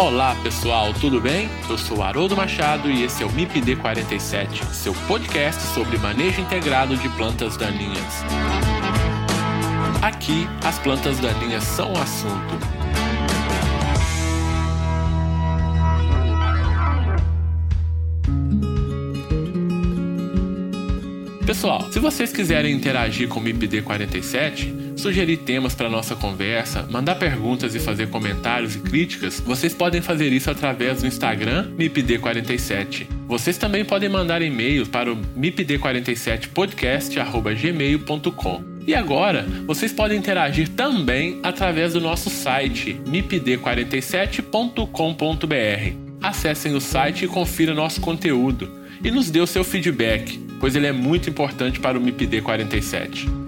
Olá pessoal, tudo bem? Eu sou Haroldo Machado e esse é o MIPD 47, seu podcast sobre manejo integrado de plantas daninhas. Aqui, as plantas daninhas são o assunto. Pessoal, se vocês quiserem interagir com o MIPD 47, sugerir temas para nossa conversa, mandar perguntas e fazer comentários e críticas, vocês podem fazer isso através do Instagram MIPD47. Vocês também podem mandar e-mails para o mipd47podcast@gmail.com. E agora, vocês podem interagir também através do nosso site mipd47.com.br. Acessem o site e confira nosso conteúdo e nos dê o seu feedback pois ele é muito importante para o MIPD 47.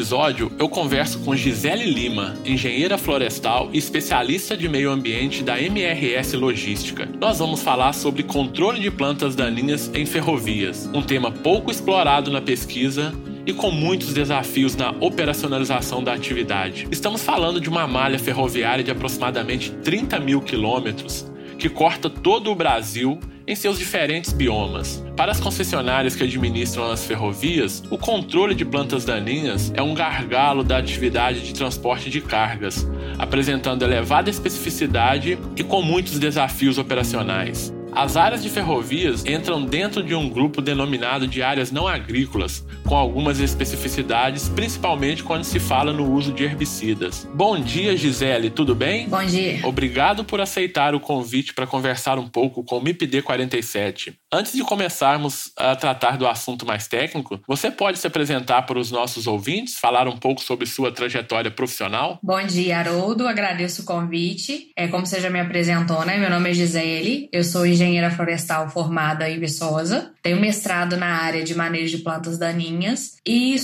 Episódio, eu converso com Gisele Lima, engenheira florestal e especialista de meio ambiente da MRS Logística. Nós vamos falar sobre controle de plantas daninhas em ferrovias, um tema pouco explorado na pesquisa e com muitos desafios na operacionalização da atividade. Estamos falando de uma malha ferroviária de aproximadamente 30 mil quilômetros que corta todo o Brasil em seus diferentes biomas. Para as concessionárias que administram as ferrovias, o controle de plantas daninhas é um gargalo da atividade de transporte de cargas, apresentando elevada especificidade e com muitos desafios operacionais. As áreas de ferrovias entram dentro de um grupo denominado de áreas não agrícolas, com algumas especificidades, principalmente quando se fala no uso de herbicidas. Bom dia, Gisele, tudo bem? Bom dia. Obrigado por aceitar o convite para conversar um pouco com o MIPD 47. Antes de começarmos a tratar do assunto mais técnico, você pode se apresentar para os nossos ouvintes, falar um pouco sobre sua trajetória profissional? Bom dia, Haroldo. Agradeço o convite. É como você já me apresentou, né? Meu nome é Gisele, eu sou engenheira florestal formada em Viçosa, tenho mestrado na área de manejo de plantas daninhas e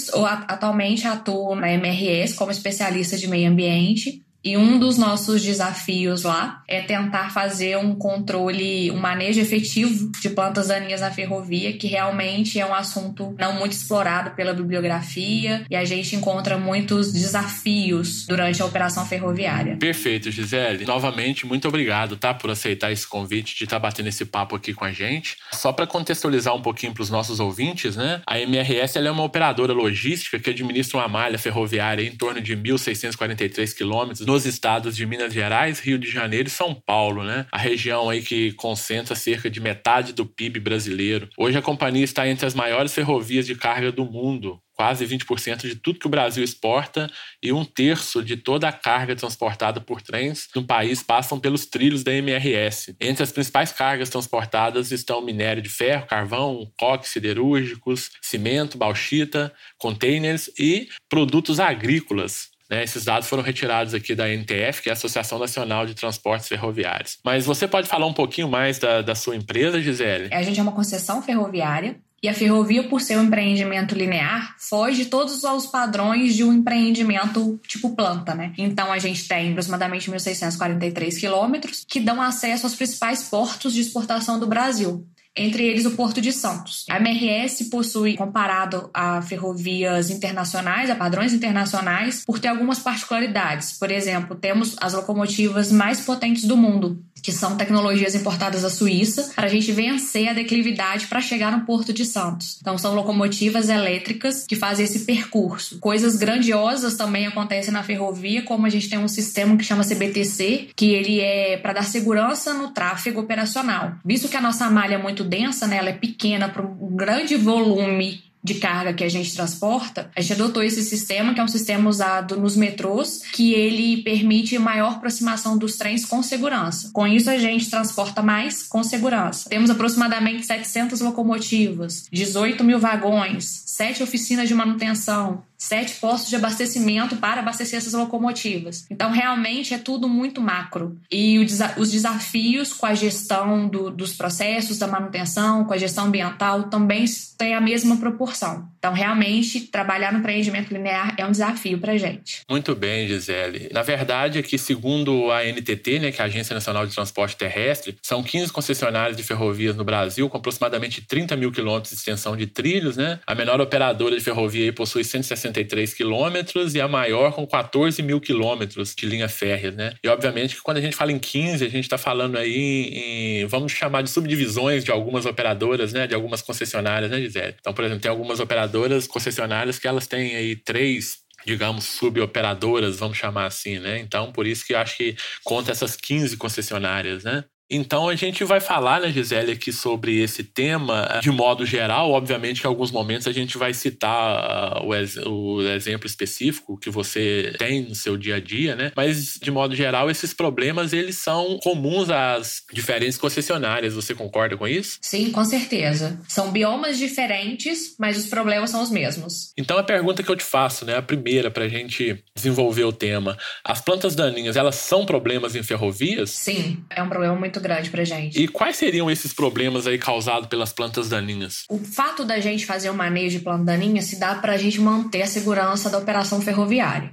atualmente atuo na MRS como especialista de meio ambiente e um dos nossos desafios lá é tentar fazer um controle, um manejo efetivo de plantas daninhas na ferrovia, que realmente é um assunto não muito explorado pela bibliografia e a gente encontra muitos desafios durante a operação ferroviária. Perfeito, Gisele. Novamente, muito obrigado, tá, por aceitar esse convite de estar tá batendo esse papo aqui com a gente. Só para contextualizar um pouquinho para os nossos ouvintes, né? A MRS é uma operadora logística que administra uma malha ferroviária em torno de 1.643 quilômetros nos estados de Minas Gerais, Rio de Janeiro e São Paulo, né? A região aí que concentra cerca de metade do PIB brasileiro. Hoje a companhia está entre as maiores ferrovias de carga do mundo, quase 20% de tudo que o Brasil exporta e um terço de toda a carga transportada por trens no país passam pelos trilhos da MRS. Entre as principais cargas transportadas estão minério de ferro, carvão, coques siderúrgicos, cimento, bauxita, containers e produtos agrícolas, né, esses dados foram retirados aqui da NTF, que é a Associação Nacional de Transportes Ferroviários. Mas você pode falar um pouquinho mais da, da sua empresa, Gisele? A gente é uma concessão ferroviária e a ferrovia, por ser um empreendimento linear, foge de todos os padrões de um empreendimento tipo planta, né? Então a gente tem aproximadamente 1.643 quilômetros que dão acesso aos principais portos de exportação do Brasil entre eles o Porto de Santos. A MRS possui, comparado a ferrovias internacionais, a padrões internacionais, por ter algumas particularidades. Por exemplo, temos as locomotivas mais potentes do mundo, que são tecnologias importadas da Suíça, para a gente vencer a declividade para chegar no Porto de Santos. Então, são locomotivas elétricas que fazem esse percurso. Coisas grandiosas também acontecem na ferrovia, como a gente tem um sistema que chama CBTC, que ele é para dar segurança no tráfego operacional. Visto que a nossa malha é muito densa, né, ela é pequena para um grande volume de carga que a gente transporta, a gente adotou esse sistema, que é um sistema usado nos metrôs, que ele permite maior aproximação dos trens com segurança. Com isso, a gente transporta mais com segurança. Temos aproximadamente 700 locomotivas, 18 mil vagões, sete oficinas de manutenção, sete postos de abastecimento para abastecer essas locomotivas. Então, realmente é tudo muito macro. E os desafios com a gestão do, dos processos da manutenção, com a gestão ambiental, também têm a mesma proporção. Então, realmente, trabalhar no empreendimento linear é um desafio para a gente. Muito bem, Gisele. Na verdade, aqui, segundo a NTT, né, que é a Agência Nacional de Transporte Terrestre, são 15 concessionárias de ferrovias no Brasil, com aproximadamente 30 mil quilômetros de extensão de trilhos. Né? A menor operadora de ferrovia possui 160 63 quilômetros e a maior com 14 mil quilômetros de linha férrea, né? E obviamente que quando a gente fala em 15, a gente está falando aí em, vamos chamar de subdivisões de algumas operadoras, né? De algumas concessionárias, né, Gisele? Então, por exemplo, tem algumas operadoras concessionárias que elas têm aí três digamos, suboperadoras, vamos chamar assim, né? Então, por isso que eu acho que conta essas 15 concessionárias, né? Então a gente vai falar, né, Gisele, aqui sobre esse tema de modo geral. Obviamente que em alguns momentos a gente vai citar uh, o, ex o, exemplo específico que você tem no seu dia a dia, né? Mas de modo geral esses problemas eles são comuns às diferentes concessionárias. Você concorda com isso? Sim, com certeza. São biomas diferentes, mas os problemas são os mesmos. Então a pergunta que eu te faço, né, a primeira para a gente desenvolver o tema: as plantas daninhas elas são problemas em ferrovias? Sim, é um problema muito muito grande pra gente. E quais seriam esses problemas aí causados pelas plantas daninhas? O fato da gente fazer o manejo de planta daninha se dá para a gente manter a segurança da operação ferroviária.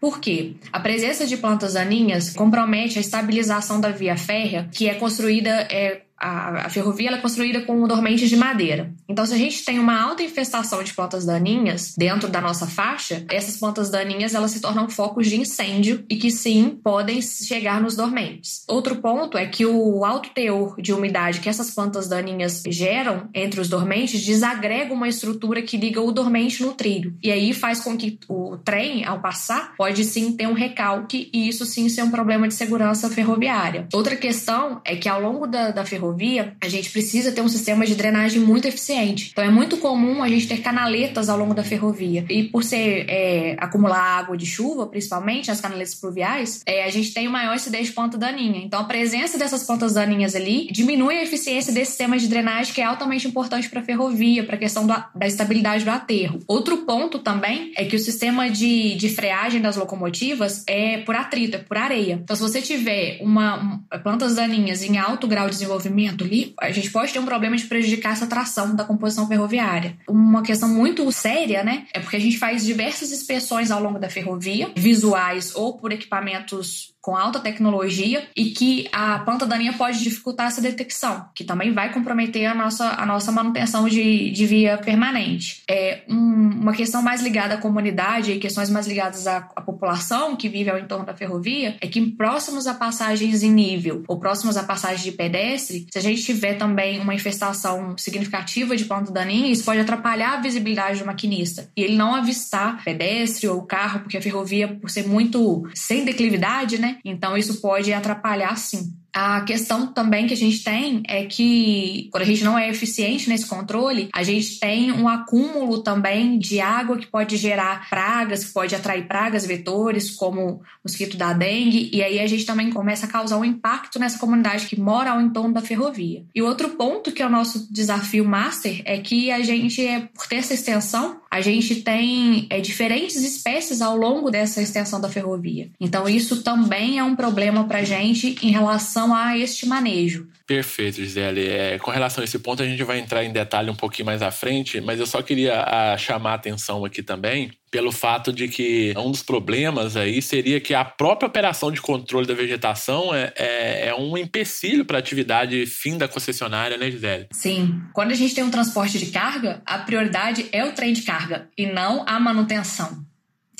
Por quê? A presença de plantas daninhas compromete a estabilização da via férrea, que é construída é, a, a ferrovia é construída com dormentes de madeira. Então, se a gente tem uma alta infestação de plantas daninhas dentro da nossa faixa, essas plantas daninhas elas se tornam focos de incêndio e que sim podem chegar nos dormentes. Outro ponto é que o alto teor de umidade que essas plantas daninhas geram entre os dormentes desagrega uma estrutura que liga o dormente no trilho. E aí faz com que o trem, ao passar, pode sim ter um recalque e isso sim ser um problema de segurança ferroviária. Outra questão é que ao longo da, da ferrovia ferrovia, a gente precisa ter um sistema de drenagem muito eficiente. Então é muito comum a gente ter canaletas ao longo da ferrovia. E por ser é, acumular água de chuva, principalmente as canaletas pluviais, é, a gente tem maior incidência de planta daninha. Então a presença dessas plantas daninhas ali diminui a eficiência desse sistema de drenagem que é altamente importante para a ferrovia, para a questão do, da estabilidade do aterro. Outro ponto também é que o sistema de, de freagem das locomotivas é por atrito, é por areia. Então se você tiver uma, plantas daninhas em alto grau de ali, a gente pode ter um problema de prejudicar essa tração da composição ferroviária. Uma questão muito séria, né? É porque a gente faz diversas inspeções ao longo da ferrovia, visuais ou por equipamentos com alta tecnologia e que a planta daninha pode dificultar essa detecção, que também vai comprometer a nossa, a nossa manutenção de, de via permanente. É um, uma questão mais ligada à comunidade e questões mais ligadas à, à, população que vive ao entorno da ferrovia é que próximos a passagens em nível ou próximos a passagens de pedestre, se a gente tiver também uma infestação significativa de planta daninha, isso pode atrapalhar a visibilidade do maquinista e ele não avistar pedestre ou carro, porque a ferrovia, por ser muito sem declividade, né? Então isso pode atrapalhar sim. A questão também que a gente tem é que, quando a gente não é eficiente nesse controle, a gente tem um acúmulo também de água que pode gerar pragas, que pode atrair pragas, vetores, como o mosquito da dengue, e aí a gente também começa a causar um impacto nessa comunidade que mora ao entorno da ferrovia. E outro ponto que é o nosso desafio master é que a gente, é, por ter essa extensão, a gente tem é, diferentes espécies ao longo dessa extensão da ferrovia. Então, isso também é um problema para a gente em relação a este manejo. Perfeito, Gisele. É, com relação a esse ponto, a gente vai entrar em detalhe um pouquinho mais à frente, mas eu só queria a, chamar a atenção aqui também pelo fato de que um dos problemas aí seria que a própria operação de controle da vegetação é, é, é um empecilho para a atividade fim da concessionária, né, Gisele? Sim. Quando a gente tem um transporte de carga, a prioridade é o trem de carga e não a manutenção.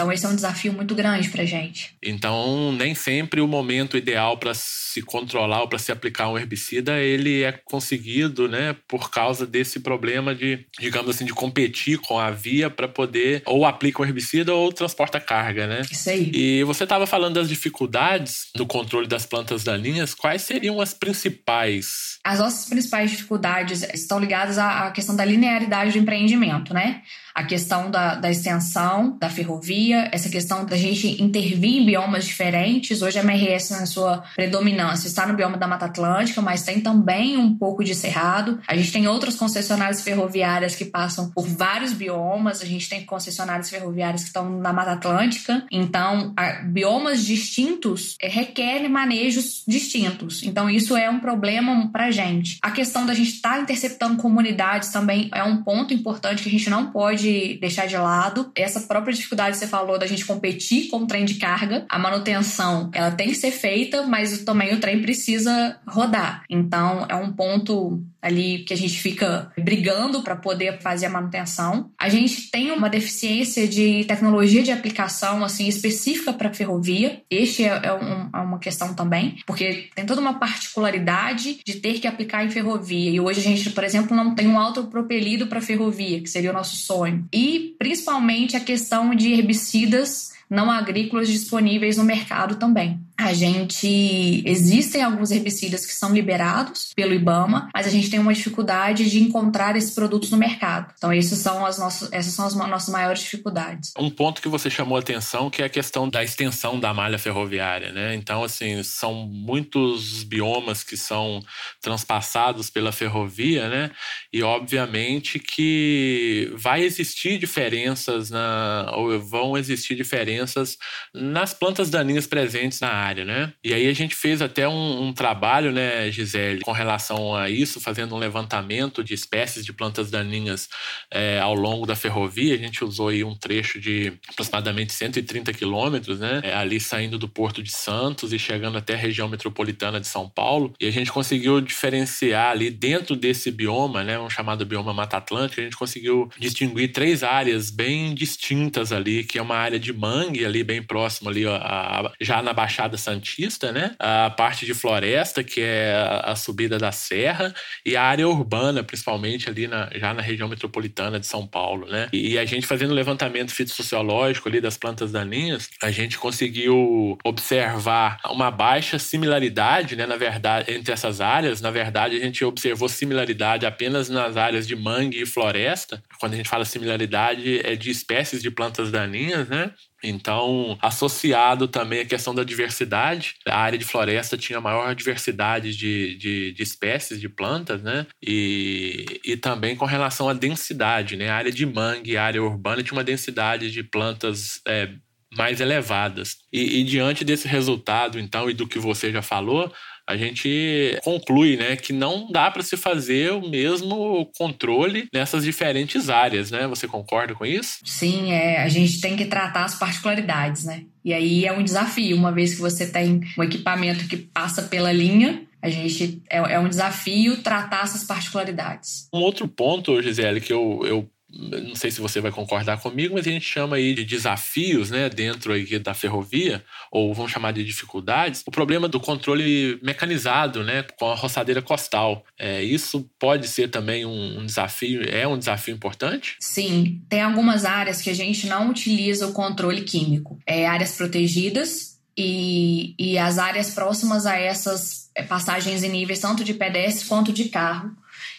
Então, esse é um desafio muito grande para gente. Então, nem sempre o momento ideal para se controlar ou para se aplicar um herbicida ele é conseguido, né, por causa desse problema de, digamos assim, de competir com a via para poder ou aplica um herbicida ou transporta carga, né? Isso aí. E você estava falando das dificuldades no controle das plantas daninhas. Quais seriam as principais? As nossas principais dificuldades estão ligadas à questão da linearidade do empreendimento, né? A questão da, da extensão da ferrovia, essa questão da gente intervir em biomas diferentes. Hoje a MRS, na sua predominância, está no bioma da Mata Atlântica, mas tem também um pouco de cerrado. A gente tem outras concessionárias ferroviárias que passam por vários biomas. A gente tem concessionárias ferroviárias que estão na Mata Atlântica. Então, biomas distintos é, requerem manejos distintos. Então, isso é um problema para a gente. A questão da gente estar tá interceptando comunidades também é um ponto importante que a gente não pode pode deixar de lado essa própria dificuldade que você falou da gente competir com o trem de carga. A manutenção, ela tem que ser feita, mas também o trem precisa rodar. Então, é um ponto ali que a gente fica brigando para poder fazer a manutenção. A gente tem uma deficiência de tecnologia de aplicação assim específica para ferrovia. Este é, é, um, é, uma questão também, porque tem toda uma particularidade de ter que aplicar em ferrovia. E hoje a gente, por exemplo, não tem um autopropelido para ferrovia, que seria o nosso sonho. E principalmente a questão de herbicidas não agrícolas disponíveis no mercado também. A gente existem alguns herbicidas que são liberados pelo IBAMA, mas a gente tem uma dificuldade de encontrar esses produtos no mercado. Então, esses são as nossas, essas são as nossas maiores dificuldades. Um ponto que você chamou a atenção que é a questão da extensão da malha ferroviária, né? Então, assim, são muitos biomas que são transpassados pela ferrovia, né? E obviamente que vai existir diferenças na ou vão existir diferenças nas plantas daninhas presentes na área área, né? E aí a gente fez até um, um, trabalho, né, Gisele, com relação a isso, fazendo um levantamento de espécies de plantas daninhas é, ao longo da ferrovia. A gente usou aí um trecho de aproximadamente 130 quilômetros, né? É, ali saindo do Porto de Santos e chegando até a região metropolitana de São Paulo. E a gente conseguiu diferenciar ali dentro desse bioma, né, um chamado bioma Mata Atlântica, a gente conseguiu distinguir três áreas bem distintas ali, que é uma área de mangue ali bem próximo ali, ó, a, já na Baixada Santista, né? A parte de floresta, que é a subida da serra, e a área urbana, principalmente ali na, já na região metropolitana de São Paulo, né? E, a gente fazendo levantamento fitossociológico ali das plantas daninhas, a gente conseguiu observar uma baixa similaridade, né? Na verdade, entre essas áreas, na verdade, a gente observou similaridade apenas nas áreas de mangue e floresta. Quando a gente fala similaridade, é de espécies de plantas daninhas, né? Então, associado também à questão da diversidade, a área de floresta tinha maior diversidade de, de, de, espécies de plantas, né? E, e também com relação à densidade, né? A área de mangue, a área urbana tinha uma densidade de plantas é, mais elevadas. E, e, diante desse resultado, então, e do que você já falou, a gente conclui né, que não dá para se fazer o mesmo controle nessas diferentes áreas, né? Você concorda com isso? Sim, é, a gente tem que tratar as particularidades, né? E aí é um desafio, uma vez que você tem um equipamento que passa pela linha, a gente é, é um desafio tratar essas particularidades. Um outro ponto, Gisele, que eu, eu não sei se você vai concordar comigo, mas a gente chama aí de desafios, né, dentro aí da ferrovia, ou vamos chamar de dificuldades, o problema do controle mecanizado, né, com a roçadeira costal. É, isso pode ser também um, desafio, é um desafio importante? Sim, tem algumas áreas que a gente não utiliza o controle químico. É, áreas protegidas e, e as áreas próximas a essas é, passagens em níveis tanto de pedestre quanto de carro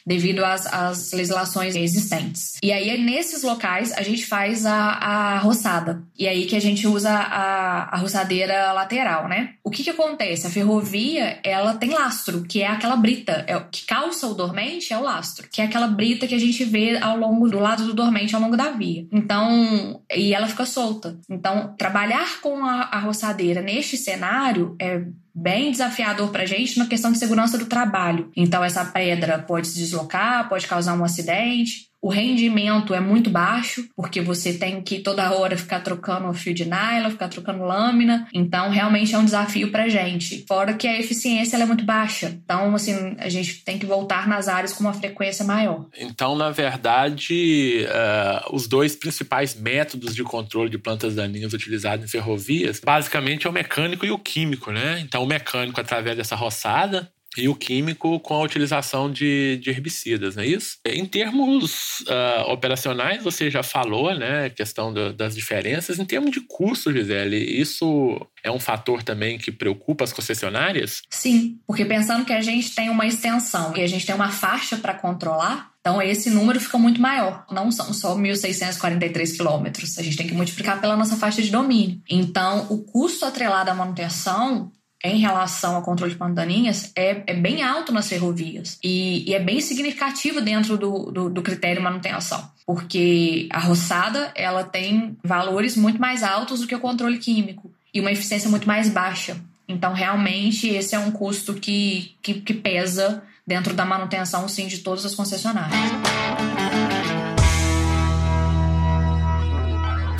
devido às, às legislações existentes. E aí, nesses locais, a gente faz a, a roçada. E aí que a gente usa a, a roçadeira lateral, né? O que que acontece? A ferrovia, ela tem lastro, que é aquela brita. É, que calça o dormente é o lastro, que é aquela brita que a gente vê ao longo do lado do dormente ao longo da via. Então, e ela fica solta. Então, trabalhar com a, a roçadeira neste cenário é bem desafiador para a gente na questão de segurança do trabalho. Então, essa pedra pode se deslocar, pode causar um acidente, o rendimento é muito baixo, porque você tem que toda hora ficar trocando o fio de nylon, ficar trocando lâmina. Então, realmente é um desafio pra gente. Fora que a eficiência é muito baixa. Então, assim, a gente tem que voltar nas áreas com uma frequência maior. Então, na verdade, uh, os dois principais métodos de controle de plantas daninhas utilizados em ferrovias, basicamente é o mecânico e o químico, né? Então, o mecânico através dessa roçada, e o químico com a utilização de, de herbicidas, não é isso? Em termos uh, operacionais, você já falou, né, a questão do, das diferenças. Em termos de custo, Gisele, isso é um fator também que preocupa as concessionárias? Sim, porque pensando que a gente tem uma extensão e a gente tem uma faixa para controlar, então, esse número fica muito maior. Não são só 1.643 quilômetros. A gente tem que multiplicar pela nossa faixa de domínio. Então, o custo atrelado à manutenção em relação ao controle de pandaninhas é, é bem alto nas ferrovias e, e é bem significativo dentro do, do, do, critério manutenção, porque a roçada ela tem valores muito mais altos do que o controle químico e uma eficiência muito mais baixa. Então, realmente, esse é um custo que, que, que pesa dentro da manutenção, sim, de todas as concessionárias.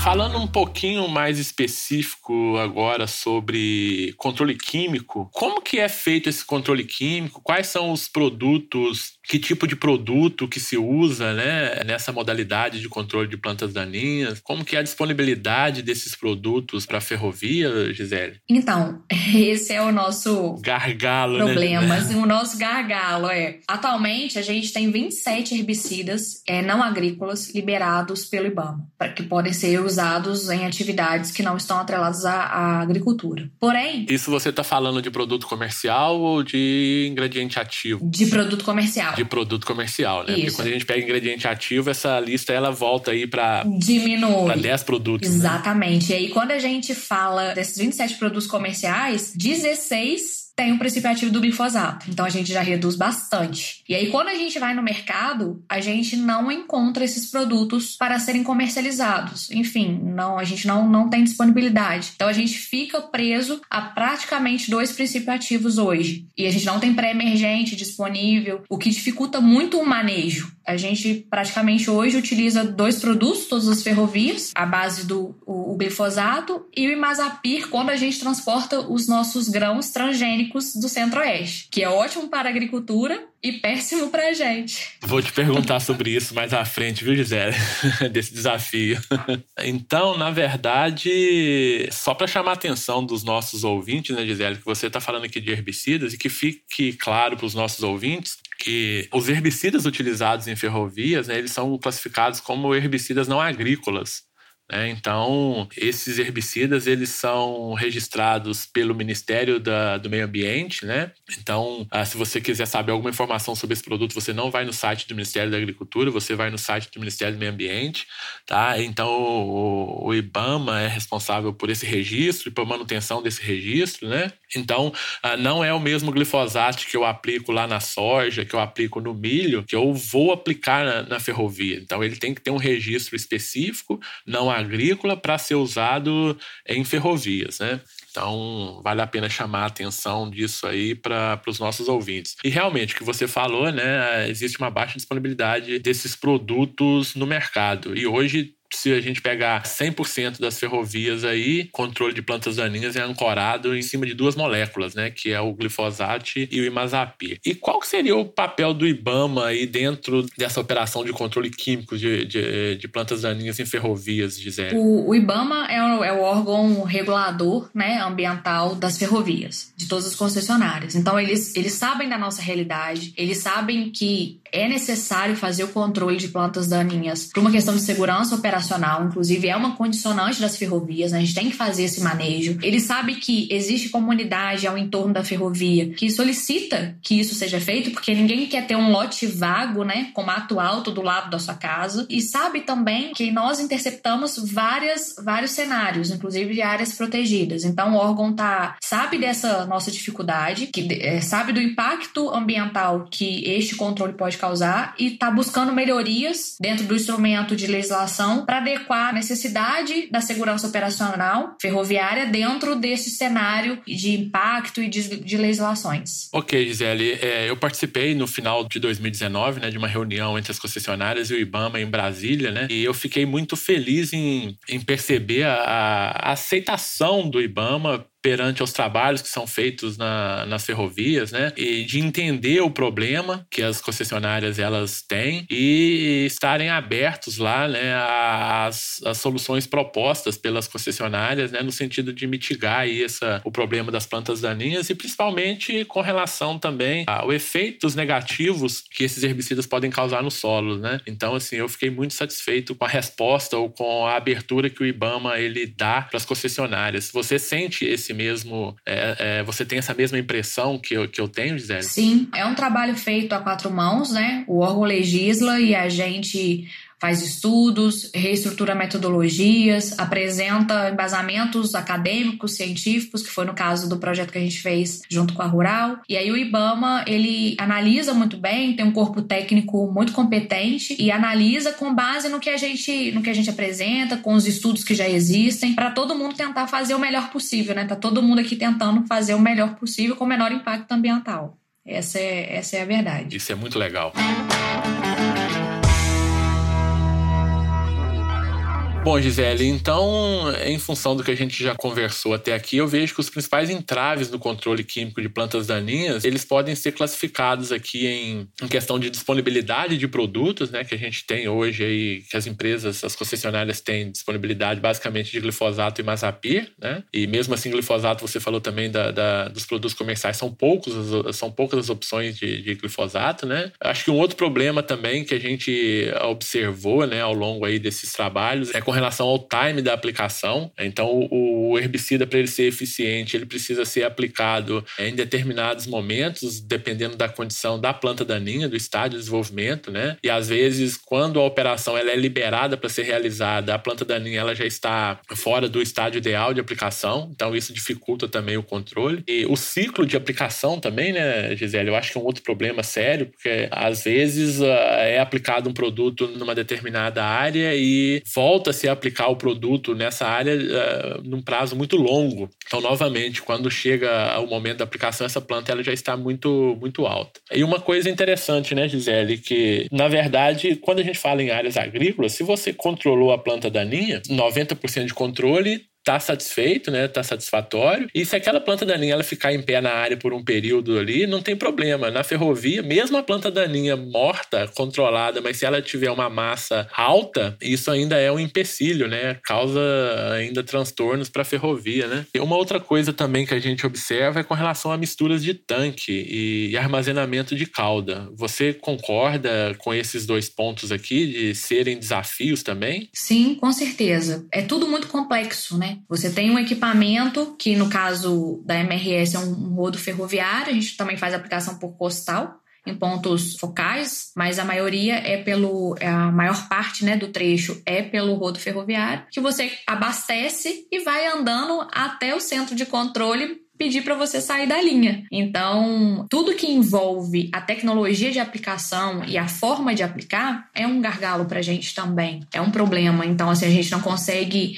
Falando um pouquinho mais específico agora sobre controle químico, como que é feito esse controle químico? Quais são os produtos, que tipo de produto que se usa, né, nessa modalidade de controle de plantas daninhas? Como que é a disponibilidade desses produtos para a ferrovia, Gisele? Então, esse é o nosso gargalo, né? problema, né? o nosso gargalo é. Atualmente a gente tem 27 herbicidas é, não agrícolas liberados pelo IBAMA, para que podem ser usados em atividades que não estão atreladas à, à agricultura. Porém. Isso você está falando de produto comercial ou de ingrediente ativo? De produto comercial. De produto comercial, né? Isso. Porque quando a gente pega ingrediente ativo, essa lista ela volta aí para. Diminui. Para 10 produtos. Né? Exatamente. Né? E aí, quando a gente fala desses 27 produtos comerciais, 16 tem o princípio ativo do glifosato. Então a gente já reduz bastante. E aí, quando a gente vai no mercado, a gente não encontra esses produtos para serem comercializados. Enfim, não, a gente não, não tem disponibilidade. Então a gente fica preso a praticamente dois princípios ativos hoje. E a gente não tem pré-emergente disponível, o que dificulta muito o manejo. A gente praticamente hoje utiliza dois produtos, todas as ferrovias, a base do o, o glifosato e o imazapir quando a gente transporta os nossos grãos transgênicos do centro-oeste, que é ótimo para a agricultura e péssimo para a gente. Vou te perguntar sobre isso mais à frente, viu, Gisele? Desse desafio. Então, na verdade, só para chamar a atenção dos nossos ouvintes, né, Gisele, que você está falando aqui de herbicidas e que fique claro para os nossos ouvintes que os herbicidas utilizados em ferrovias, né, eles são classificados como herbicidas não agrícolas. Né? Então, esses herbicidas eles são registrados pelo Ministério da, do Meio Ambiente. Né? Então, ah, se você quiser saber alguma informação sobre esse produto, você não vai no site do Ministério da Agricultura, você vai no site do Ministério do Meio Ambiente. Tá? Então, o, o IBAMA é responsável por esse registro e por manutenção desse registro. Né? Então, ah, não é o mesmo glifosato que eu aplico lá na soja, que eu aplico no milho, que eu vou aplicar na, na ferrovia. Então, ele tem que ter um registro específico, não há agrícola para ser usado em ferrovias, né? Então, vale a pena chamar a atenção disso aí para os nossos ouvintes. E realmente, o que você falou, né? Existe uma baixa disponibilidade desses produtos no mercado. E hoje se a gente pegar 100% das ferrovias aí, controle de plantas daninhas é ancorado em cima de duas moléculas, né, que é o glifosato e o imazapir. E qual seria o papel do IBAMA aí dentro dessa operação de controle químico de, de, de plantas daninhas em ferrovias, Gisele? O, o IBAMA é o, é o, órgão regulador, né, ambiental das ferrovias, de todas as concessionárias. Então eles, eles sabem da nossa realidade, eles sabem que é necessário fazer o controle de plantas daninhas por uma questão de segurança operacional, inclusive é uma condicionante das ferrovias, né? a gente tem que fazer esse manejo. Ele sabe que existe comunidade ao entorno da ferrovia que solicita que isso seja feito, porque ninguém quer ter um lote vago, né, com mato alto do lado da sua casa, e sabe também que nós interceptamos várias, vários cenários, inclusive de áreas protegidas. Então o órgão tá sabe dessa nossa dificuldade, que é, sabe do impacto ambiental que este controle pode causar e está buscando melhorias dentro do instrumento de legislação para adequar a necessidade da segurança operacional ferroviária dentro desse cenário de impacto e de, de legislações. Ok, Gisele, é, eu participei no final de 2019 né, de uma reunião entre as concessionárias e o IBAMA em Brasília, né, e eu fiquei muito feliz em, em perceber a, a aceitação do IBAMA perante aos trabalhos que são feitos na, nas ferrovias, né? E de entender o problema que as concessionárias elas têm e estarem abertos lá, né, às, às soluções propostas pelas concessionárias, né, no sentido de mitigar aí essa, o problema das plantas daninhas e principalmente com relação também ao efeitos negativos que esses herbicidas podem causar no solo, né? Então, assim, eu fiquei muito satisfeito com a resposta ou com a abertura que o IBAMA ele dá para as concessionárias. Você sente esse esse mesmo. É, é, você tem essa mesma impressão que eu, que eu tenho, Gisele? Sim, é um trabalho feito a quatro mãos, né? O órgão legisla e a gente faz estudos, reestrutura metodologias, apresenta embasamentos acadêmicos, científicos, que foi no caso do projeto que a gente fez junto com a Rural. E aí o IBAMA, ele analisa muito bem, tem um corpo técnico muito competente e analisa com base no que a gente, no que a gente apresenta, com os estudos que já existem, para todo mundo tentar fazer o melhor possível, né? Tá todo mundo aqui tentando fazer o melhor possível com o menor impacto ambiental. Essa é, essa é a verdade. Isso é muito legal. Bom, Gisele, então, em função do que a gente já conversou até aqui, eu vejo que os principais entraves no controle químico de plantas daninhas, eles podem ser classificados aqui em, em questão de disponibilidade de produtos, né, que a gente tem hoje aí, que as empresas, as concessionárias têm disponibilidade basicamente de glifosato e mazapir, né, e mesmo assim glifosato, você falou também da, da dos produtos comerciais, são poucos, são poucas as opções de, de glifosato, né. Acho que um outro problema também que a gente observou, né, ao longo aí desses trabalhos é com relação ao time da aplicação. Então, o herbicida, para ele ser eficiente, ele precisa ser aplicado em determinados momentos, dependendo da condição da planta daninha, do estádio de desenvolvimento, né? E às vezes, quando a operação ela é liberada para ser realizada, a planta daninha ela já está fora do estádio ideal de aplicação. Então, isso dificulta também o controle. E o ciclo de aplicação também, né, Gisele? Eu acho que é um outro problema sério, porque às vezes é aplicado um produto numa determinada área e volta se aplicar o produto nessa área uh, num prazo muito longo. Então, novamente, quando chega o momento da aplicação, essa planta ela já está muito, muito alta. E uma coisa interessante, né, Gisele, que na verdade, quando a gente fala em áreas agrícolas, se você controlou a planta daninha, 90% de controle tá satisfeito, né? Tá satisfatório. E se aquela planta daninha ela ficar em pé na área por um período ali, não tem problema. Na ferrovia, mesmo a planta daninha morta, controlada, mas se ela tiver uma massa alta, isso ainda é um empecilho, né? Causa ainda transtornos para a ferrovia, né? E uma outra coisa também que a gente observa é com relação a misturas de tanque e armazenamento de cauda. Você concorda com esses dois pontos aqui de serem desafios também? Sim, com certeza. É tudo muito complexo, né? Você tem um equipamento que, no caso da MRS, é um rodo ferroviário, a gente também faz aplicação por costal em pontos focais, mas a maioria é pelo é a maior parte, né, do trecho é pelo rodo ferroviário, que você abastece e vai andando até o centro de controle pedir para você sair da linha. Então, tudo que envolve a tecnologia de aplicação e a forma de aplicar é um gargalo para a gente também. É um problema. Então, assim, a gente não consegue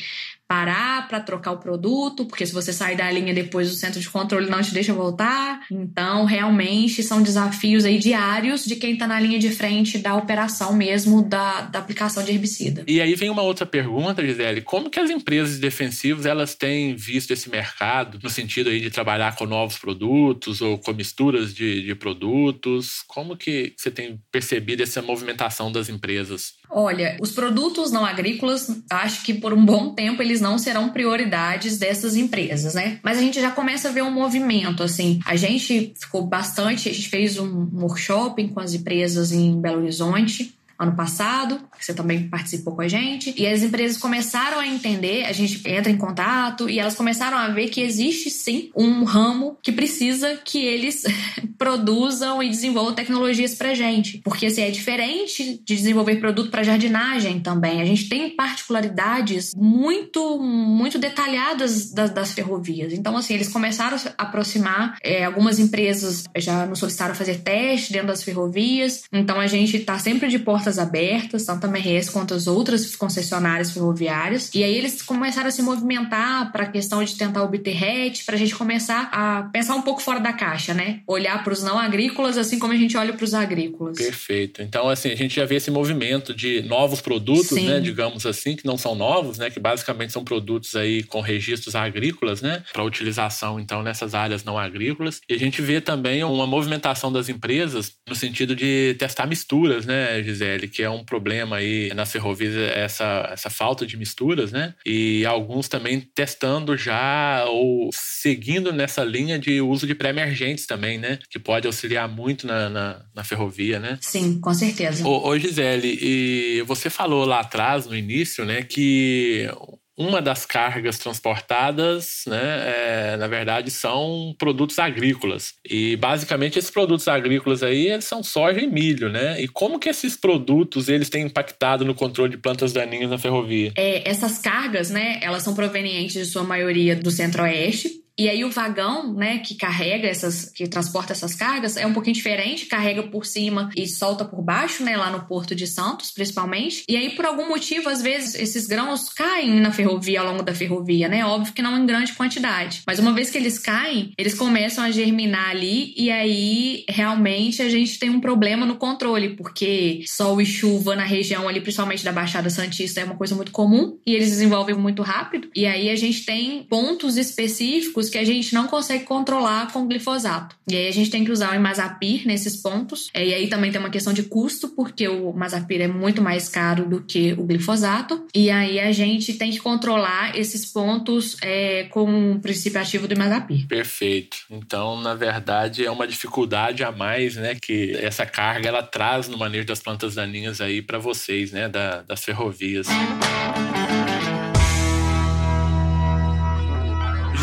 parar para trocar o produto, porque se você sair da linha depois o centro de controle não te deixa voltar. Então, realmente são desafios aí diários de quem está na linha de frente da operação mesmo da, da aplicação de herbicida. E aí vem uma outra pergunta, Gisele, como que as empresas defensivas elas têm visto esse mercado no sentido aí de trabalhar com novos produtos ou com misturas de, de produtos? Como que você tem percebido essa movimentação das empresas? Olha, os produtos não agrícolas, acho que por um bom tempo eles não serão prioridades dessas empresas, né? Mas a gente já começa a ver um movimento, assim. A gente ficou bastante, a gente fez um workshop com as empresas em Belo Horizonte ano passado, você também participou com a gente, e as empresas começaram a entender, a gente entra em contato e elas começaram a ver que existe sim um ramo que precisa que eles produzam e desenvolvam tecnologias pra gente, porque assim, é diferente de desenvolver produto para jardinagem também. A gente tem particularidades muito muito detalhadas das, das ferrovias. Então assim, eles começaram a aproximar, é, algumas empresas já nos solicitaram fazer teste dentro das ferrovias. Então a gente está sempre de porta portas abertas, tanto a MRS quanto as outras concessionárias ferroviárias. E aí eles começaram a se movimentar para a questão de tentar obter RET, para a gente começar a pensar um pouco fora da caixa, né? Olhar para os não agrícolas assim como a gente olha para os agrícolas. Perfeito. Então, assim, a gente já vê esse movimento de novos produtos, Sim. né? Digamos assim, que não são novos, né? Que basicamente são produtos aí com registros agrícolas, né? Para utilização, então, nessas áreas não agrícolas. E a gente vê também uma movimentação das empresas no sentido de testar misturas, né, Gisele? Que é um problema aí nas ferrovias, essa, essa falta de misturas, né? E alguns também testando já ou seguindo nessa linha de uso de pré-emergentes também, né? Que pode auxiliar muito na, na, na ferrovia, né? Sim, com certeza. Ô, ô Gisele, e você falou lá atrás, no início, né, que uma das cargas transportadas, né, é, na verdade, são produtos agrícolas. E basicamente esses produtos agrícolas aí eles são soja e milho, né? E como que esses produtos eles têm impactado no controle de plantas daninhas na ferrovia? É, essas cargas, né, elas são provenientes de sua maioria do Centro-Oeste E aí o vagão, né, que carrega essas, que transporta essas cargas, é um pouquinho diferente, carrega por cima e solta por baixo, né, lá no Porto de Santos, principalmente. E aí, por algum motivo, às vezes, esses grãos caem na ferrovia ao longo da ferrovia, né? Óbvio que não em grande quantidade. Mas uma vez que eles caem, eles começam a germinar ali e aí realmente a gente tem um problema no controle, porque sol e chuva na região ali, principalmente da Baixada Santista, é uma coisa muito comum e eles desenvolvem muito rápido. E aí a gente tem pontos específicos que a gente não consegue controlar com glifosato. E aí a gente tem que usar o imazapir nesses pontos. E aí também tem uma questão de custo, porque o imazapir é muito mais caro do que o glifosato. E aí a gente tem que controlar esses pontos é, com o princípio ativo do imazapir. Perfeito. Então, na verdade, é uma dificuldade a mais, né, que essa carga ela traz no manejo das plantas daninhas aí para vocês, né, da, das ferrovias.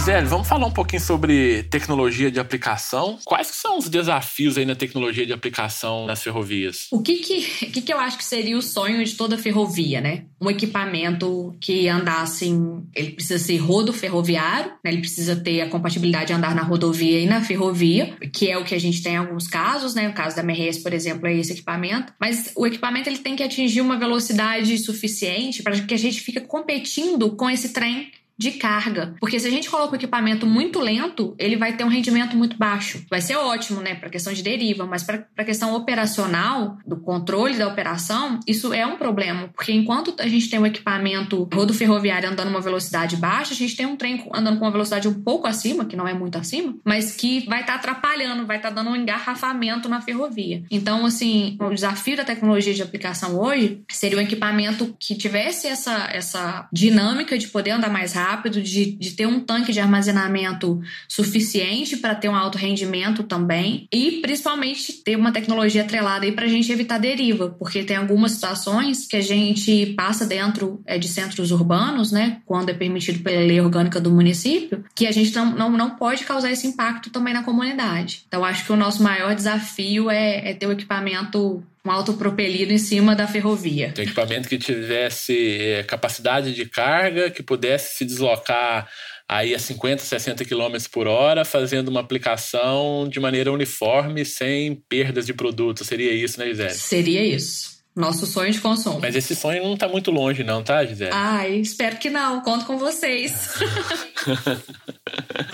Gisele, vamos falar um pouquinho sobre tecnologia de aplicação. Quais são os desafios aí na tecnologia de aplicação nas ferrovias? O que que, que, que eu acho que seria o sonho de toda ferrovia, né? Um equipamento que andasse, ele precisa ser rodo ferroviário, né? ele precisa ter a compatibilidade de andar na rodovia e na ferrovia, que é o que a gente tem em alguns casos, né? O caso da MRS, por exemplo, é esse equipamento. Mas o equipamento ele tem que atingir uma velocidade suficiente para que a gente fique competindo com esse trem de carga. Porque se a gente coloca o equipamento muito lento, ele vai ter um rendimento muito baixo. Vai ser ótimo, né, para questão de deriva, mas para questão operacional, do controle da operação, isso é um problema. Porque enquanto a gente tem um equipamento rodo ferroviário andando uma velocidade baixa, a gente tem um trem andando com uma velocidade um pouco acima, que não é muito acima, mas que vai estar tá atrapalhando, vai estar tá dando um engarrafamento na ferrovia. Então, assim, o desafio da tecnologia de aplicação hoje seria um equipamento que tivesse essa, essa dinâmica de poder andar mais rápido rápido, de, de ter um tanque de armazenamento suficiente para ter um alto rendimento também e principalmente ter uma tecnologia atrelada aí para a gente evitar deriva, porque tem algumas situações que a gente passa dentro é, de centros urbanos, né, quando é permitido pela lei orgânica do município, que a gente não, não, não pode causar esse impacto também na comunidade. Então, acho que o nosso maior desafio é, é ter o equipamento um autopropelido em cima da ferrovia. Um equipamento que tivesse é, capacidade de carga, que pudesse se deslocar aí a 50, 60 km por hora, fazendo uma aplicação de maneira uniforme, sem perdas de produto. Seria isso, né, Gisele? Seria isso. Nosso sonho de consumo. Mas esse sonho não está muito longe, não, tá, Gisele? Ai, espero que não. Conto com vocês.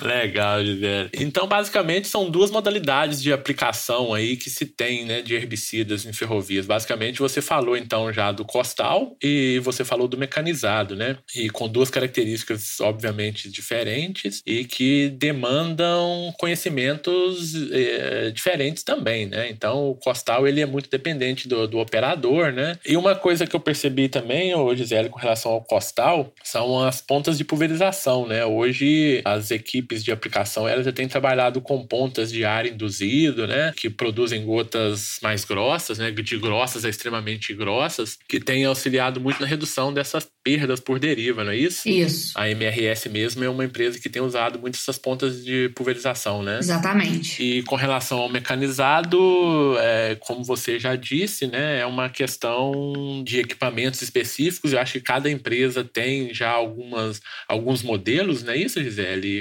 Legal, Gisele. Então, basicamente, são duas modalidades de aplicação aí que se tem, né, de herbicidas em ferrovias. Basicamente, você falou, então, já do costal e você falou do mecanizado, né? E com duas características, obviamente, diferentes e que demandam conhecimentos é, diferentes também, né? Então, o costal, ele é muito dependente do, do operador né? E uma coisa que eu percebi também, ô Gisele, com relação ao costal, são as pontas de pulverização, né? Hoje as equipes de aplicação elas já têm trabalhado com pontas de ar induzido, né? Que produzem gotas mais grossas, né? De grossas a extremamente grossas, que têm auxiliado muito na redução dessas perdas por deriva, não é isso? Isso. A MRS mesmo é uma empresa que tem usado muito essas pontas de pulverização, né? Exatamente. E com relação ao mecanizado, é, como você já disse, né? É uma questão de equipamentos específicos. Eu acho que cada empresa tem já algumas, alguns modelos, não é isso, Gisele?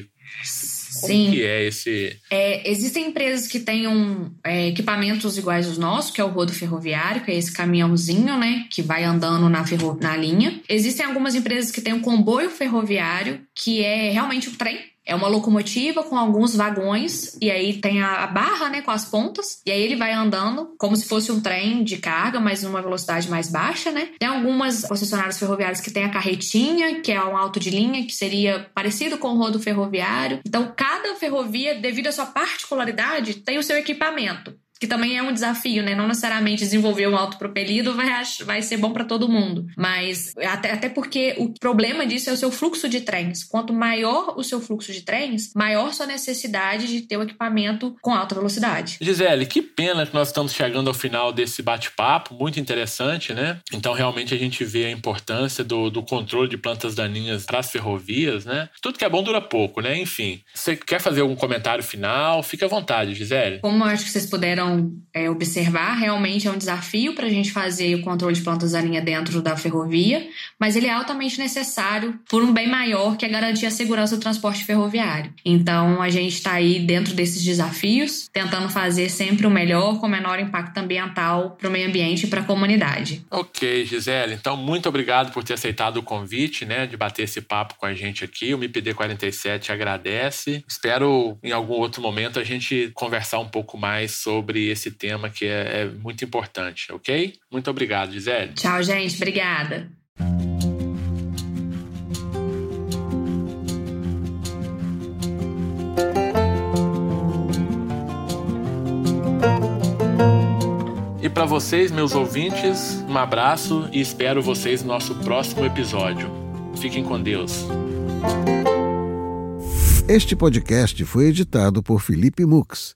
Como Sim. que é esse? É, existem empresas que tenham é, equipamentos iguais aos nossos, que é o rodo ferroviário, que é esse caminhãozinho, né, que vai andando na, ferro, na linha. Existem algumas empresas que têm um comboio ferroviário, que é realmente o trem, é uma locomotiva com alguns vagões e aí tem a barra, né, com as pontas. E aí ele vai andando como se fosse um trem de carga, mas numa velocidade mais baixa, né? Tem algumas concessionárias ferroviárias que tem a carretinha, que é um alto de linha, que seria parecido com o rodo ferroviário. Então, cada ferrovia, devido à sua particularidade, tem o seu equipamento que também é um desafio, né? Não necessariamente desenvolver um autopropelido vai, vai ser bom para todo mundo. Mas até, até porque o problema disso é o seu fluxo de trens. Quanto maior o seu fluxo de trens, maior sua necessidade de ter o equipamento com alta velocidade. Gisele, que pena que nós estamos chegando ao final desse bate-papo, muito interessante, né? Então, realmente, a gente vê a importância do, do controle de plantas daninhas para as ferrovias, né? Tudo que é bom dura pouco, né? Enfim, você quer fazer algum comentário final? Fique à vontade, Gisele. Como eu acho que vocês puderam é, observar, realmente é um desafio para a gente fazer o controle de plantas daninhas dentro da ferrovia, mas ele é altamente necessário por um bem maior que é garantir a segurança do transporte ferroviário. Então, a gente está aí dentro desses desafios, tentando fazer sempre o melhor com menor impacto ambiental para o meio ambiente e para a comunidade. Ok, Gisele. Então, muito obrigado por ter aceitado o convite, né, de bater esse papo com a gente aqui. O MPD 47 agradece. Espero em algum outro momento a gente conversar um pouco mais sobre esse tema que é, é muito importante, ok? Muito obrigado, Gisele. Tchau, gente. Obrigada. E para vocês, meus ouvintes, um abraço e espero vocês no nosso próximo episódio. Fiquem com Deus. Este podcast foi editado por Felipe Mux